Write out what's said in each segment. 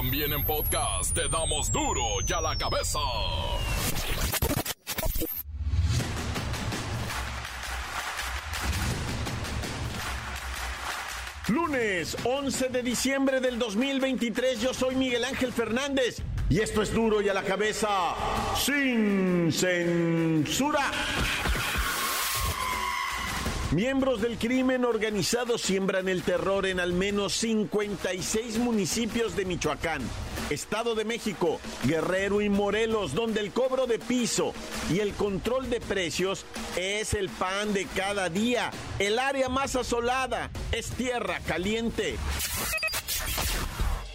También en podcast te damos duro y a la cabeza. Lunes 11 de diciembre del 2023, yo soy Miguel Ángel Fernández y esto es duro y a la cabeza sin censura. Miembros del crimen organizado siembran el terror en al menos 56 municipios de Michoacán, Estado de México, Guerrero y Morelos, donde el cobro de piso y el control de precios es el pan de cada día. El área más asolada es tierra caliente.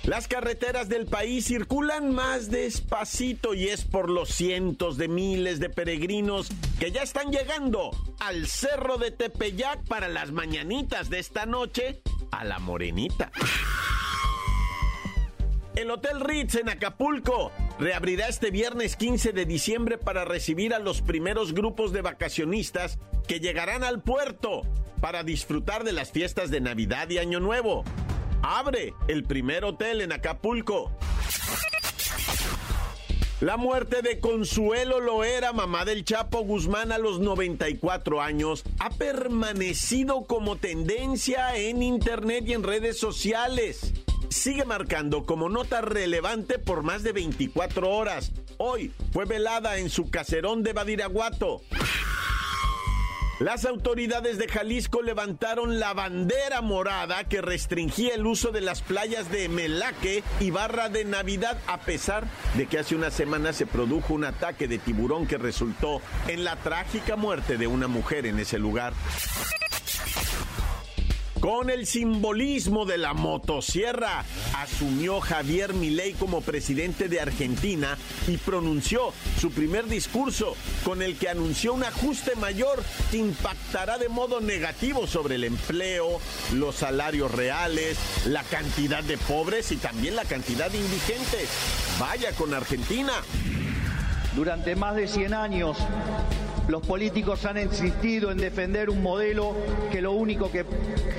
Las carreteras del país circulan más despacito y es por los cientos de miles de peregrinos que ya están llegando al cerro de Tepeyac para las mañanitas de esta noche a la morenita. El Hotel Ritz en Acapulco reabrirá este viernes 15 de diciembre para recibir a los primeros grupos de vacacionistas que llegarán al puerto para disfrutar de las fiestas de Navidad y Año Nuevo abre el primer hotel en Acapulco. La muerte de Consuelo Loera, mamá del Chapo Guzmán a los 94 años, ha permanecido como tendencia en internet y en redes sociales. Sigue marcando como nota relevante por más de 24 horas. Hoy fue velada en su caserón de Badiraguato. Las autoridades de Jalisco levantaron la bandera morada que restringía el uso de las playas de Melaque y Barra de Navidad a pesar de que hace una semana se produjo un ataque de tiburón que resultó en la trágica muerte de una mujer en ese lugar con el simbolismo de la motosierra. Asumió Javier Milei como presidente de Argentina y pronunció su primer discurso con el que anunció un ajuste mayor que impactará de modo negativo sobre el empleo, los salarios reales, la cantidad de pobres y también la cantidad de indigentes. Vaya con Argentina. Durante más de 100 años, los políticos han insistido en defender un modelo que lo único que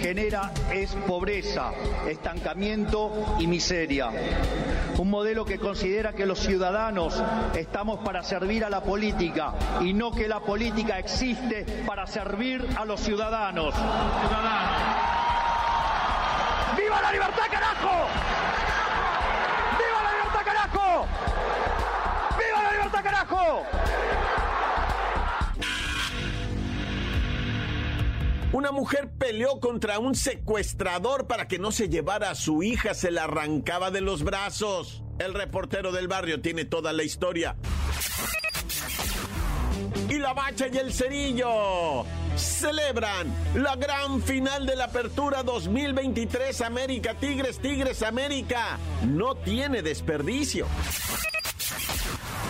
genera es pobreza, estancamiento y miseria. Un modelo que considera que los ciudadanos estamos para servir a la política y no que la política existe para servir a los ciudadanos. ¡Viva Una mujer peleó contra un secuestrador para que no se llevara a su hija, se la arrancaba de los brazos. El reportero del barrio tiene toda la historia. Y la bacha y el cerillo celebran la gran final de la apertura 2023 América Tigres Tigres América. No tiene desperdicio.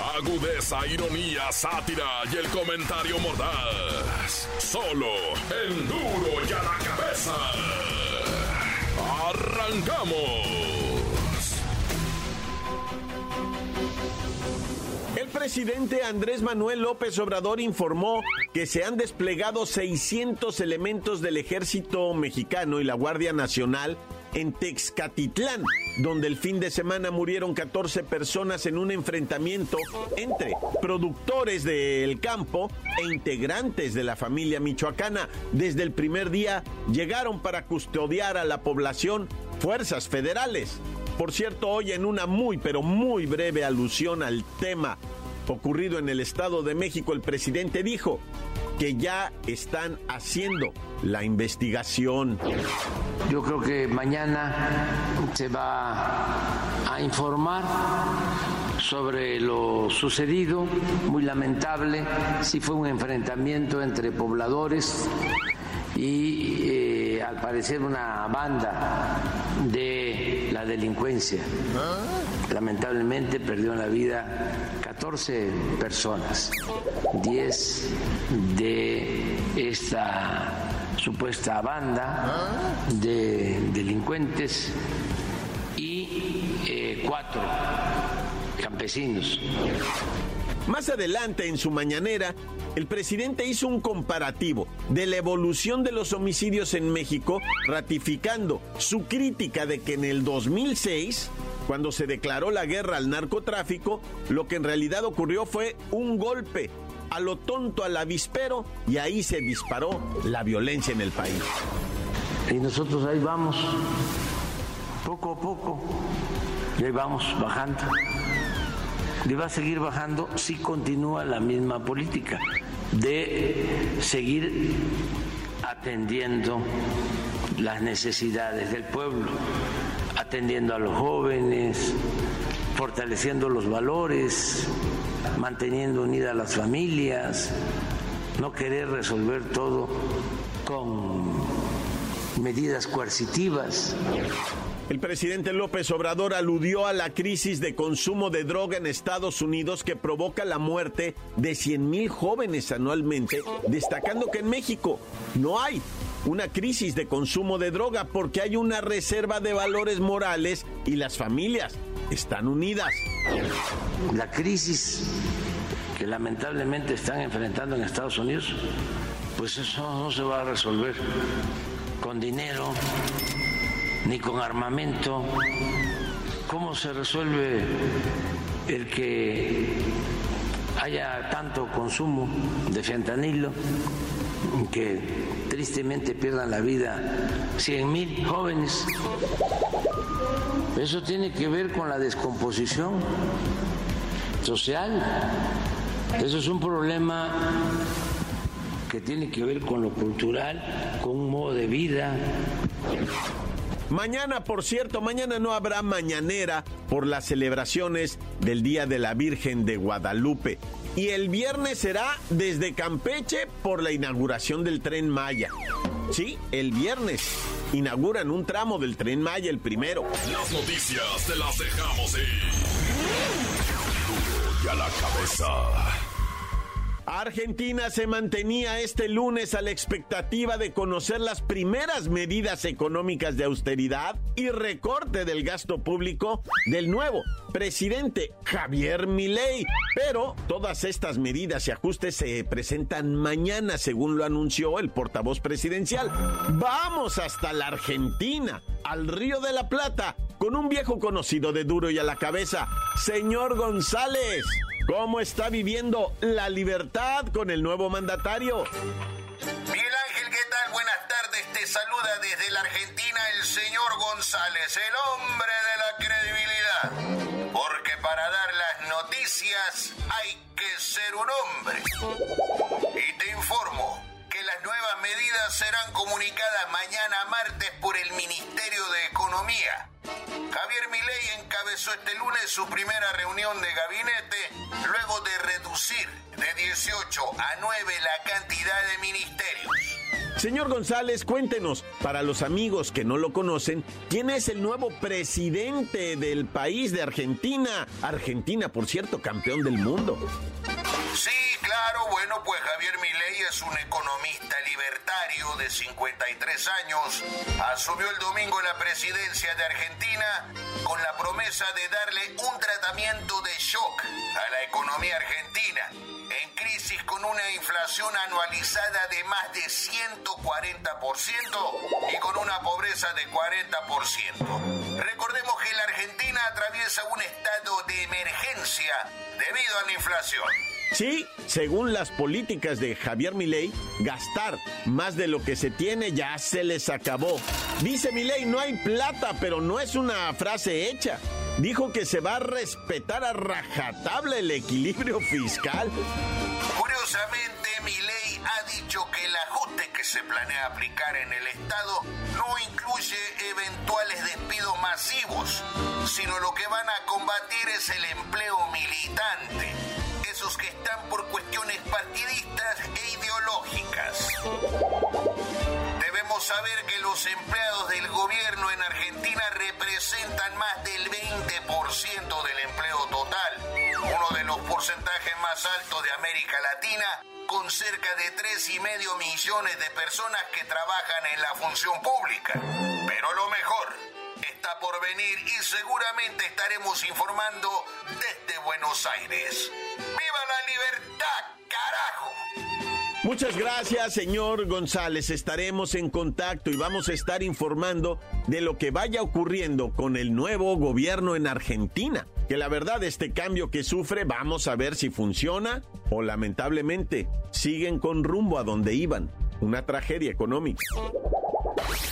Agudeza, ironía, sátira y el comentario mordaz. Solo el duro y a la cabeza. ¡Arrancamos! El presidente Andrés Manuel López Obrador informó que se han desplegado 600 elementos del ejército mexicano y la Guardia Nacional en Texcatitlán, donde el fin de semana murieron 14 personas en un enfrentamiento entre productores del campo e integrantes de la familia michoacana. Desde el primer día llegaron para custodiar a la población fuerzas federales. Por cierto, hoy en una muy pero muy breve alusión al tema ocurrido en el Estado de México, el presidente dijo que ya están haciendo la investigación. Yo creo que mañana se va a informar sobre lo sucedido, muy lamentable, si fue un enfrentamiento entre pobladores y eh, al parecer una banda de la delincuencia. Lamentablemente perdieron la vida 14 personas, 10 de esta supuesta banda de delincuentes y eh, cuatro campesinos. Más adelante, en su mañanera, el presidente hizo un comparativo de la evolución de los homicidios en México, ratificando su crítica de que en el 2006, cuando se declaró la guerra al narcotráfico, lo que en realidad ocurrió fue un golpe a lo tonto al avispero y ahí se disparó la violencia en el país. Y nosotros ahí vamos, poco a poco, y ahí vamos bajando y va a seguir bajando si continúa la misma política de seguir atendiendo las necesidades del pueblo, atendiendo a los jóvenes, fortaleciendo los valores, manteniendo unidas las familias, no querer resolver todo con medidas coercitivas. El presidente López Obrador aludió a la crisis de consumo de droga en Estados Unidos que provoca la muerte de 100 mil jóvenes anualmente, destacando que en México no hay una crisis de consumo de droga porque hay una reserva de valores morales y las familias están unidas. La crisis que lamentablemente están enfrentando en Estados Unidos, pues eso no se va a resolver con dinero ni con armamento. ¿Cómo se resuelve el que haya tanto consumo de fentanilo que tristemente pierdan la vida 100 mil jóvenes? Eso tiene que ver con la descomposición social. Eso es un problema que tiene que ver con lo cultural, con un modo de vida. Mañana, por cierto, mañana no habrá mañanera por las celebraciones del Día de la Virgen de Guadalupe. Y el viernes será desde Campeche por la inauguración del tren Maya. Sí, el viernes inauguran un tramo del tren Maya, el primero. Las noticias te las dejamos ir. Y a la cabeza. Argentina se mantenía este lunes a la expectativa de conocer las primeras medidas económicas de austeridad y recorte del gasto público del nuevo presidente Javier Milei. Pero todas estas medidas y ajustes se presentan mañana, según lo anunció el portavoz presidencial. Vamos hasta la Argentina, al Río de la Plata, con un viejo conocido de duro y a la cabeza, señor González. ¿Cómo está viviendo la libertad con el nuevo mandatario? Miguel Ángel, ¿qué tal? Buenas tardes. Te saluda desde la Argentina el señor González, el hombre de la credibilidad. Porque para dar las noticias hay que ser un hombre. Y te informo nuevas medidas serán comunicadas mañana martes por el Ministerio de Economía. Javier Milei encabezó este lunes su primera reunión de gabinete luego de reducir de 18 a 9 la cantidad de ministerios. Señor González, cuéntenos, para los amigos que no lo conocen, ¿quién es el nuevo presidente del país de Argentina? Argentina, por cierto, campeón del mundo. Claro, bueno, pues Javier Milei es un economista libertario de 53 años. Asumió el domingo la presidencia de Argentina con la promesa de darle un tratamiento de shock a la economía argentina en crisis con una inflación anualizada de más de 140% y con una pobreza de 40%. Recordemos que la Argentina atraviesa un estado de emergencia debido a la inflación. Sí, según las políticas de Javier Milei, gastar más de lo que se tiene ya se les acabó. Dice Milei, no hay plata, pero no es una frase hecha. Dijo que se va a respetar a rajatabla el equilibrio fiscal. Curiosamente, Milei ha dicho que el ajuste que se planea aplicar en el Estado no incluye eventuales despidos masivos, sino lo que van a combatir es el empleo militante que están por cuestiones partidistas e ideológicas. Debemos saber que los empleados del gobierno en Argentina representan más del 20% del empleo total, uno de los porcentajes más altos de América Latina, con cerca de 3,5 millones de personas que trabajan en la función pública. Pero lo mejor está por venir y seguramente estaremos informando desde Buenos Aires. ¡Viva la libertad, carajo! Muchas gracias, señor González. Estaremos en contacto y vamos a estar informando de lo que vaya ocurriendo con el nuevo gobierno en Argentina. Que la verdad, este cambio que sufre, vamos a ver si funciona o lamentablemente siguen con rumbo a donde iban. Una tragedia económica.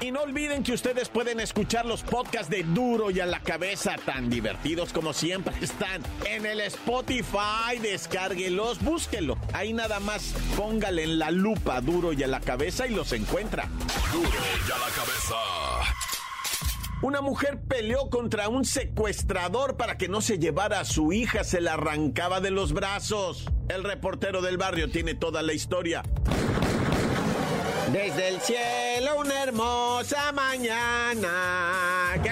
Y no olviden que ustedes pueden escuchar los podcasts de Duro y a la cabeza, tan divertidos como siempre están en el Spotify. Descárguelos, búsquenlo. Ahí nada más póngale en la lupa Duro y a la cabeza y los encuentra. Duro y a la cabeza. Una mujer peleó contra un secuestrador para que no se llevara a su hija, se la arrancaba de los brazos. El reportero del barrio tiene toda la historia. Desde el cielo una hermosa mañana. ¿Qué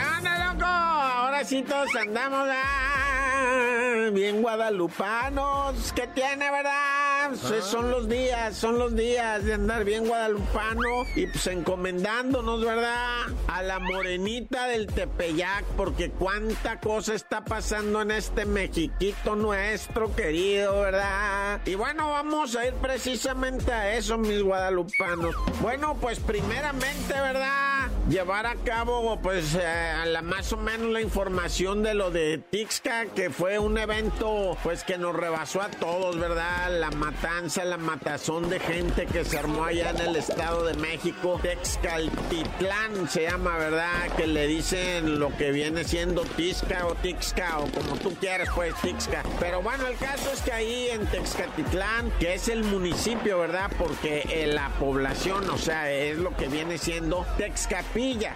andamos ah, bien guadalupanos. ¿Qué tiene, verdad? Pues son los días, son los días de andar bien guadalupano y pues encomendándonos, ¿verdad? A la morenita del Tepeyac, porque cuánta cosa está pasando en este Mexiquito nuestro querido, ¿verdad? Y bueno, vamos a ir precisamente a eso, mis guadalupanos. Bueno, pues primeramente, ¿verdad? Llevar a cabo, pues, eh, la, más o menos la información de lo de Tixca, que fue un evento, pues, que nos rebasó a todos, ¿verdad? La matanza, la matazón de gente que se armó allá en el Estado de México. Texcaltitlán se llama, ¿verdad? Que le dicen lo que viene siendo Tixca o Tixca, o como tú quieras, pues, Tixca. Pero bueno, el caso es que ahí en Texcatitlán, que es el municipio, ¿verdad? Porque eh, la población, o sea, es lo que viene siendo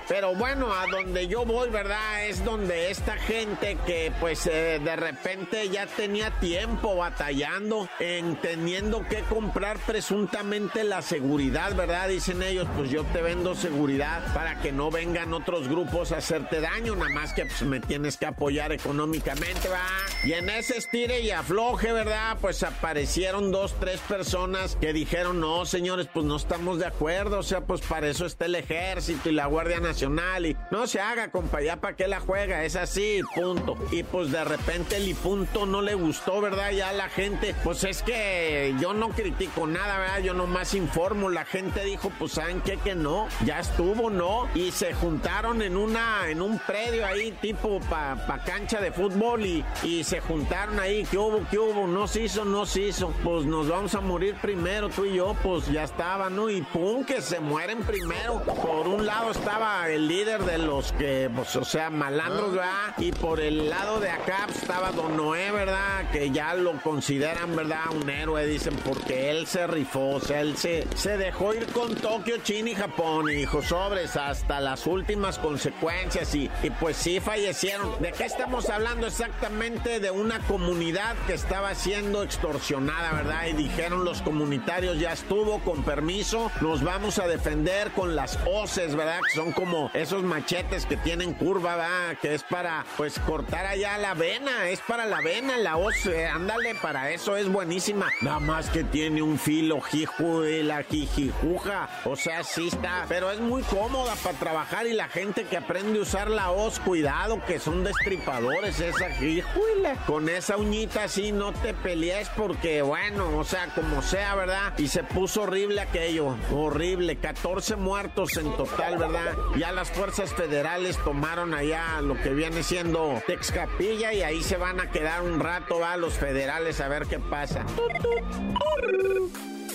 Pero bueno, a donde yo voy, ¿verdad? Es donde esta gente que pues eh, de repente ya tenía tiempo batallando en teniendo que comprar presuntamente la seguridad, ¿verdad? Dicen ellos, pues yo te vendo seguridad para que no vengan otros grupos a hacerte daño, nada más que pues me tienes que apoyar económicamente, ¿va? Y en ese estire y afloje, ¿verdad? Pues aparecieron dos, tres personas que dijeron, no, señores, pues no estamos de acuerdo, o sea, pues para eso está el ejército y la Guardia Nacional y no se haga, compa, ya para qué la juega, es así, punto. Y pues de repente el y punto no le gustó, ¿verdad? Ya la gente, pues es que yo no critico nada, ¿verdad? Yo nomás informo, la gente dijo, pues ¿saben qué? Que no, ya estuvo, ¿no? Y se juntaron en una, en un predio ahí, tipo pa, pa cancha de fútbol y, y se juntaron ahí, ¿qué hubo? ¿Qué hubo? No se hizo, no se hizo. Pues nos vamos a morir primero, tú y yo, pues ya estaba, ¿no? Y pum, que se mueren primero. Por un lado estaba el líder de los que, pues, o sea, malandros, ¿verdad? Y por el lado de acá pues, estaba Don Noé, ¿verdad? Que ya lo consideran, ¿verdad? Un héroe, dicen, porque él se rifó, o sea, él se, se dejó ir con Tokio, China y Japón, y dijo, sobres, hasta las últimas consecuencias, y, y pues sí fallecieron. ¿De qué estamos hablando exactamente? De una comunidad que estaba siendo extorsionada, ¿verdad? Y dijeron los comunitarios, ya estuvo, con permiso, nos vamos a defender con las hoces, ¿verdad? Son como esos machetes que tienen curva, ¿verdad? Que es para, pues, cortar allá la vena, es para la vena, la hoz, eh, ándale, para eso es buenísima. Nada más que tiene un filo, jiju, de la jijijuja, o sea, sí está, pero es muy cómoda para trabajar y la gente que aprende a usar la hoz, cuidado, que son destripadores, esa jijuila. Con esa uñita así no te pelees porque, bueno, o sea, como sea, ¿verdad? Y se puso horrible aquello, horrible, 14 muertos en total, ¿verdad? Ya las fuerzas federales tomaron allá lo que viene siendo Texcapilla y ahí se van a quedar un rato, va, los federales a ver qué pasa.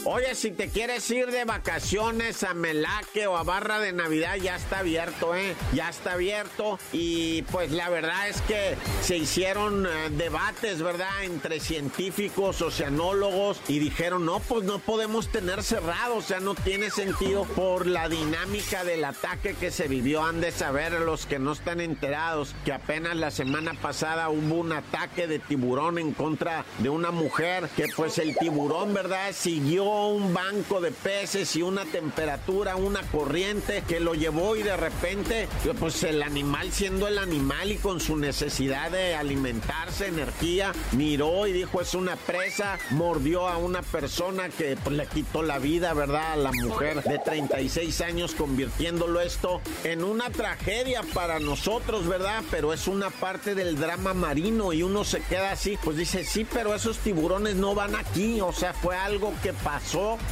Oye, si te quieres ir de vacaciones a Melaque o a Barra de Navidad, ya está abierto, ¿eh? Ya está abierto. Y pues la verdad es que se hicieron eh, debates, ¿verdad? Entre científicos, oceanólogos, y dijeron, no, pues no podemos tener cerrado, o sea, no tiene sentido por la dinámica del ataque que se vivió. Han de saber los que no están enterados que apenas la semana pasada hubo un ataque de tiburón en contra de una mujer que pues el tiburón, ¿verdad? Siguió un banco de peces y una temperatura, una corriente que lo llevó y de repente pues el animal siendo el animal y con su necesidad de alimentarse, energía, miró y dijo es una presa, mordió a una persona que pues, le quitó la vida, ¿verdad? A la mujer de 36 años convirtiéndolo esto en una tragedia para nosotros, ¿verdad? Pero es una parte del drama marino y uno se queda así, pues dice, sí, pero esos tiburones no van aquí, o sea, fue algo que pasó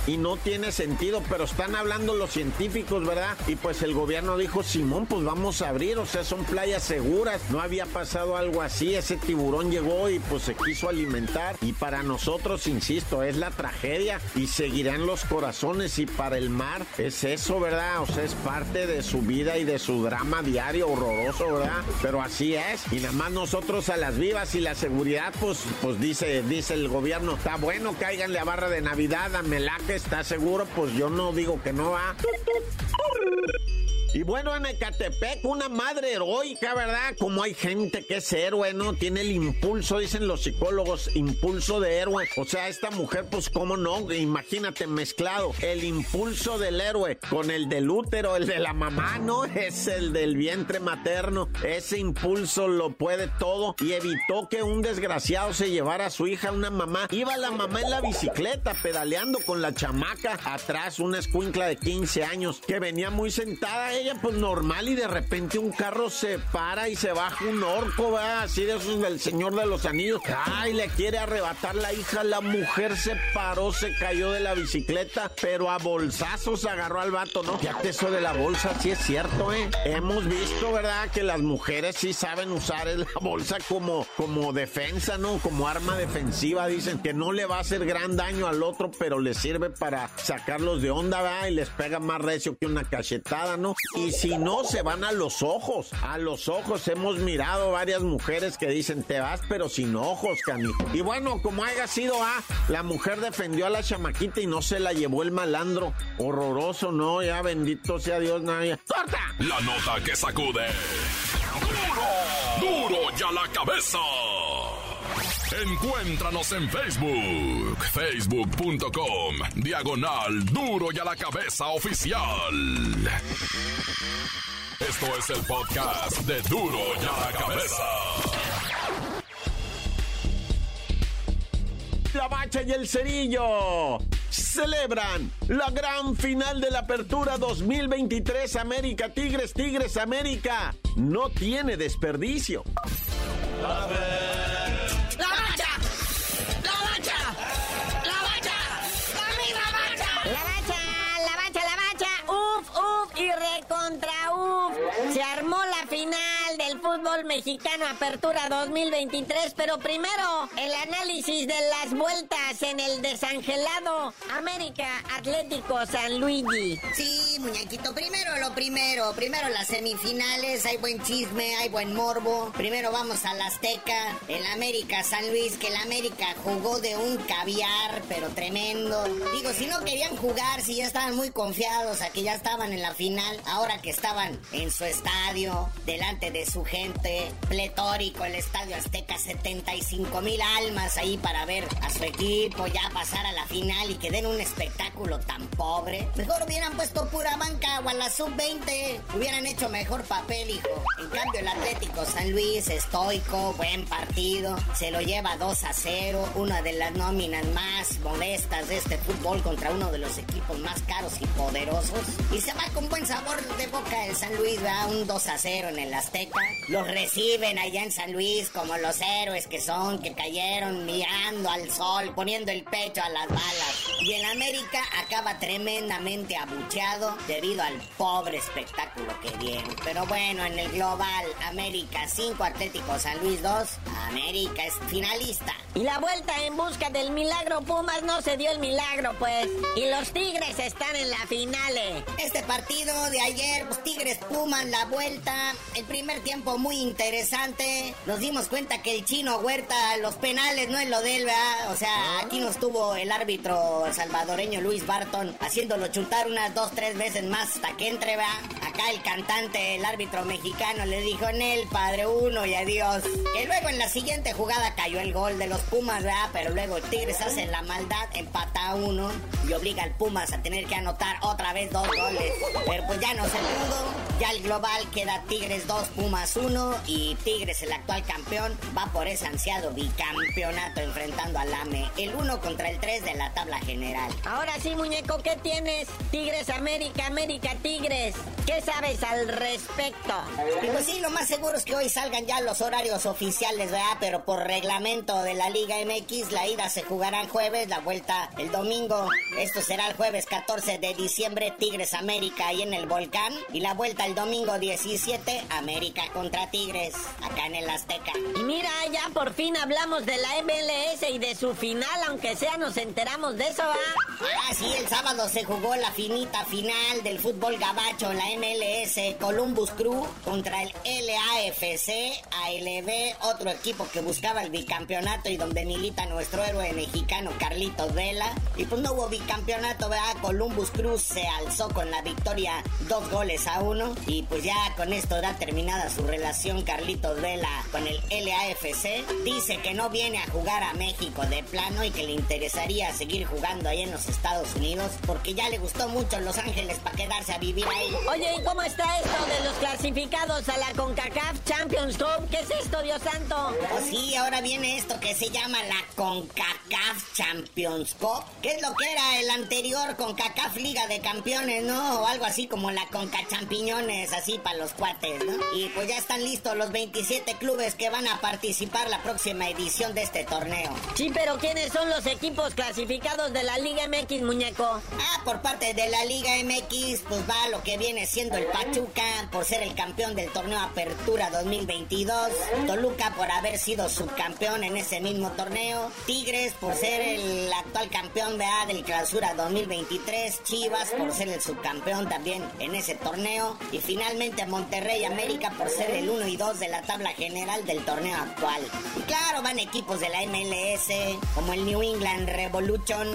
y no tiene sentido, pero están hablando los científicos, ¿verdad? Y pues el gobierno dijo, Simón, pues vamos a abrir, o sea, son playas seguras, no había pasado algo así, ese tiburón llegó y pues se quiso alimentar y para nosotros, insisto, es la tragedia y seguirán los corazones y para el mar es eso, ¿verdad? O sea, es parte de su vida y de su drama diario horroroso, ¿verdad? Pero así es y nada más nosotros a las vivas y la seguridad, pues, pues dice, dice el gobierno, está bueno, cáiganle a barra de Navidad, a Melaque, está seguro, pues yo no digo que no va. Y bueno, en Ecatepec, una madre heroica, ¿verdad? Como hay gente que es héroe, ¿no? Tiene el impulso, dicen los psicólogos, impulso de héroe. O sea, esta mujer, pues, ¿cómo no? Imagínate mezclado. El impulso del héroe con el del útero, el de la mamá, ¿no? Es el del vientre materno. Ese impulso lo puede todo y evitó que un desgraciado se llevara a su hija, una mamá. Iba la mamá en la bicicleta pedaleando con la chamaca atrás, una escuincla de 15 años que venía muy sentada pues normal y de repente un carro se para y se baja un orco, va así de esos del Señor de los Anillos. Ay, le quiere arrebatar la hija, la mujer se paró, se cayó de la bicicleta, pero a bolsazos agarró al vato, ¿no? Fíjate eso de la bolsa, sí es cierto, ¿eh? Hemos visto, ¿verdad? Que las mujeres sí saben usar la bolsa como, como defensa, ¿no? Como arma defensiva, dicen que no le va a hacer gran daño al otro, pero le sirve para sacarlos de onda, ¿verdad? Y les pega más recio que una cachetada, ¿no? Y si no, se van a los ojos. A los ojos hemos mirado varias mujeres que dicen, te vas pero sin ojos, Cami. Y bueno, como haya sido, ah, la mujer defendió a la chamaquita y no se la llevó el malandro. Horroroso, ¿no? Ya bendito sea Dios, nadie. ¡Corta! La nota que sacude. ¡Duro! ¡Duro ya la cabeza! Encuéntranos en Facebook, facebook.com, diagonal duro y a la cabeza oficial. Esto es el podcast de duro y a la cabeza. La bacha y el cerillo celebran la gran final de la apertura 2023 América Tigres Tigres América. No tiene desperdicio. Mexicano Apertura 2023, pero primero el análisis de las vueltas en el desangelado América Atlético San Luigi. Sí, muñequito, primero lo primero, primero las semifinales, hay buen chisme, hay buen morbo. Primero vamos a la Azteca, el América San Luis, que el América jugó de un caviar, pero tremendo. Digo, si no querían jugar, si ya estaban muy confiados a que ya estaban en la final, ahora que estaban en su estadio, delante de su gente, pletórico el Estadio Azteca, 75 mil almas ahí para ver a su equipo ya pasar a la final y que den un espectáculo tan pobre. Mejor hubieran puesto pura banca o a la sub-20, hubieran hecho mejor papel, hijo. En cambio, el Atlético San Luis, estoico, buen partido, se lo lleva 2 a 0, una de las nóminas más modestas de este fútbol contra uno de los equipos más caros y poderosos. Y se va con buen sabor de boca el San Luis, va un 2 a 0 en el Azteca. Los reciben allá en San Luis como los héroes que son, que cayeron mirando al sol, poniendo el pecho a las balas. Y el América acaba tremendamente abucheado debido al pobre espectáculo que dieron. Pero bueno, en el global, América 5, Atlético San Luis 2, América es finalista. Y la vuelta en busca del milagro Pumas no se dio el milagro, pues. Y los Tigres están en la finale. Este partido de ayer, pues Tigres Pumas, la vuelta. El primer tiempo muy interesante. Nos dimos cuenta que el chino Huerta, los penales no es lo de él, ¿verdad? O sea, aquí nos tuvo el árbitro salvadoreño Luis Barton haciéndolo chutar unas dos, tres veces más hasta que entre, ¿verdad? Acá el cantante, el árbitro mexicano, le dijo en él, padre uno y adiós. Que luego en la siguiente jugada cayó el gol de los Pumas, ¿verdad? Pero luego el Tigres hace la maldad, empata uno y obliga al Pumas a tener que anotar otra vez dos goles. Pero pues ya no se pudo. Ya el global queda Tigres 2, Pumas 1 y Tigres, el actual campeón, va por ese ansiado bicampeonato enfrentando al AME. El 1 contra el 3 de la tabla general. Ahora sí, muñeco, ¿qué tienes? Tigres América, América Tigres. ¿Qué sabes al respecto? Pues sí, lo más seguro es que hoy salgan ya los horarios oficiales, ¿verdad? Pero por reglamento de la Liga MX, la ida se jugará el jueves, la vuelta el domingo. Esto será el jueves 14 de diciembre, Tigres América ahí en el Volcán. Y la vuelta el domingo 17, América contra Tigres, acá en el Azteca. Y mira, ya por fin hablamos de la MLS y de su final, aunque sea nos enteramos de eso, ¿va? Ah, sí, el sábado se jugó la finita final del fútbol gabacho, la MLS, Columbus Crew contra el LAFC, ALB, otro equipo que buscaba el bicampeonato y donde milita nuestro héroe mexicano Carlitos Vela. Y pues no hubo bicampeonato, ¿verdad? Columbus Cruz se alzó con la victoria dos goles a uno. Y pues ya con esto da terminada su relación Carlitos Vela con el LAFC. Dice que no viene a jugar a México de plano y que le interesaría seguir jugando ahí en los Estados Unidos porque ya le gustó mucho Los Ángeles para quedarse a vivir ahí. Oye, ¿y cómo está esto de los clasificados a la CONCACAF Champions Cup? ¿Qué es esto, Dios santo? Pues sí, ahora viene esto que se llama la CONCACAF Champions Cup, que es lo que era el anterior CONCACAF Liga de Campeones, ¿no? O algo así como la CONCA Champiñones, así para los cuates, ¿no? Y pues ya están listos los 27 clubes que van a participar la próxima edición de este torneo. Sí, pero ¿quiénes son los equipos clasificados de la Liga MX, muñeco? Ah, por parte de la Liga MX, pues va lo que viene siendo el Pachuca por ser el campeón del torneo Apertura 2022, Toluca por haber sido subcampeón en ese mismo torneo, Tigres por ser el actual campeón ¿verdad? del Clausura 2023, Chivas por ser el subcampeón también en ese torneo y finalmente Monterrey América por ser el 1 y 2 de la tabla general del torneo actual. Y claro, van equipos de la MLS como el New England Revolution,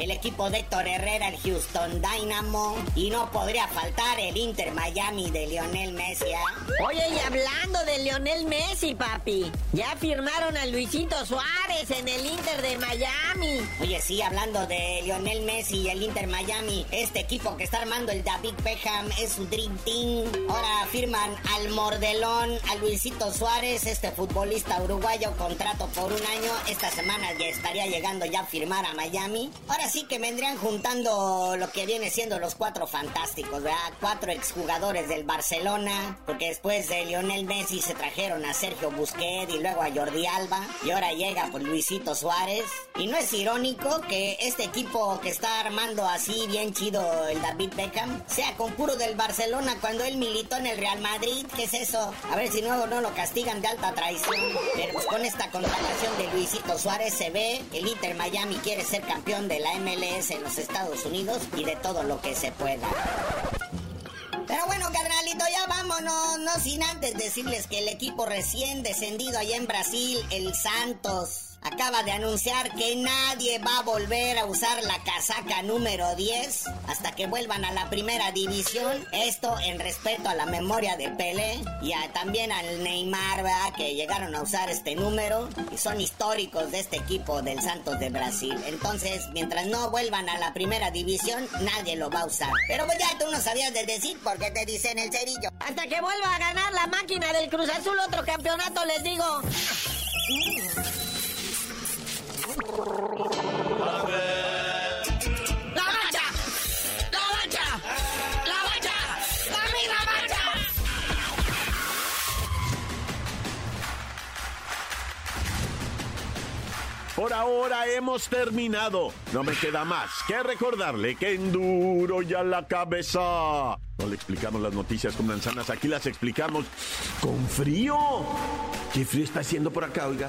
el equipo de Héctor Herrera, el Houston Dynamo y no podría faltar el Inter Miami de Lionel Messi. ¿ah? Oye, y hablando de Lionel Messi, papi, ya firmaron a Luisito Suárez en el Inter de Miami. Oye, sí, hablando de Lionel Messi y el Inter Miami, este equipo que está armando el David Beckham es su Dream Team. Ahora firman al Mordelón, a Luisito Suárez, este futbolista uruguayo, contrato por un año. Esta semana ya estaría llegando ya a firmar a Miami. Ahora sí que vendrían juntando lo que viene siendo los cuatro fantásticos, ¿verdad? Cuatro exjugadores del Barcelona, porque después de Lionel Messi se trajeron a Sergio Busquets y luego a Jordi Alba, y ahora llega por Luisito Suárez. Y no es irónico que este equipo que está armando así bien chido el David Beckham sea con puro del Barcelona cuando él militó en el Real Madrid. ¿Qué es eso? A ver si nuevo no lo castigan de alta traición. Pero pues con esta contratación de Luisito Suárez se ve el Inter Miami quiere ser campeón de la MLS en los Estados Unidos y de todo lo que se pueda. Pero bueno, carnalito, ya vámonos, no sin antes decirles que el equipo recién descendido allá en Brasil, el Santos, acaba de anunciar que nadie va a volver a usar la casaca número 10 hasta que vuelvan a la primera división. Esto en respeto a la memoria de Pelé y también al Neymar. Que llegaron a usar este número y son históricos de este equipo del Santos de Brasil. Entonces, mientras no vuelvan a la primera división, nadie lo va a usar. Pero pues ya tú no sabías de decir porque te dicen el cerillo. Hasta que vuelva a ganar la máquina del Cruz Azul otro campeonato, les digo. Por ahora hemos terminado. No me queda más que recordarle que enduro ya la cabeza. No le explicamos las noticias con manzanas, aquí las explicamos con frío. ¿Qué frío está haciendo por acá, oiga?